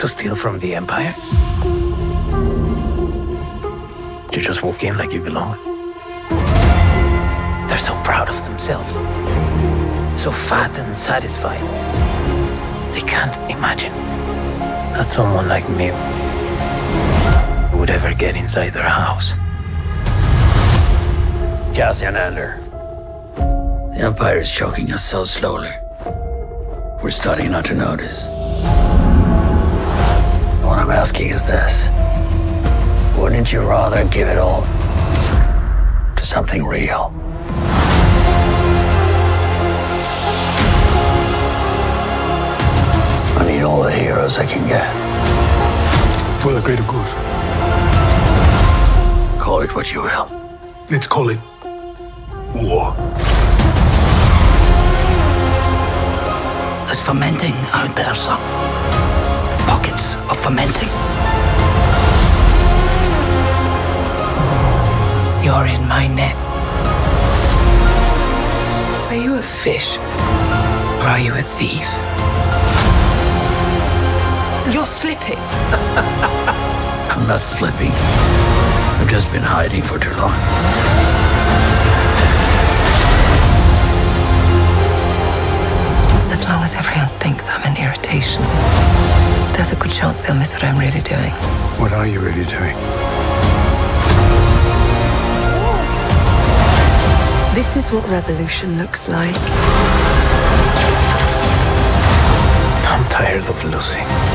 to steal from the Empire? You just walk in like you belong. They're so proud of themselves, so fat and satisfied. They can't imagine that someone like me would ever get inside their house. Cassian Andor. The Empire is choking us so slowly. We're starting not to notice. What I'm asking is this. Wouldn't you rather give it all to something real? I need all the heroes I can get. For the greater good. Call it what you will. Let's call it war. There's fermenting out there, son. Pockets You're in my net. Are you a fish? Or are you a thief? You're slipping. I'm not slipping. I've just been hiding for too long. There's a good chance they'll miss what I'm really doing. What are you really doing? This is what revolution looks like. I'm tired of losing.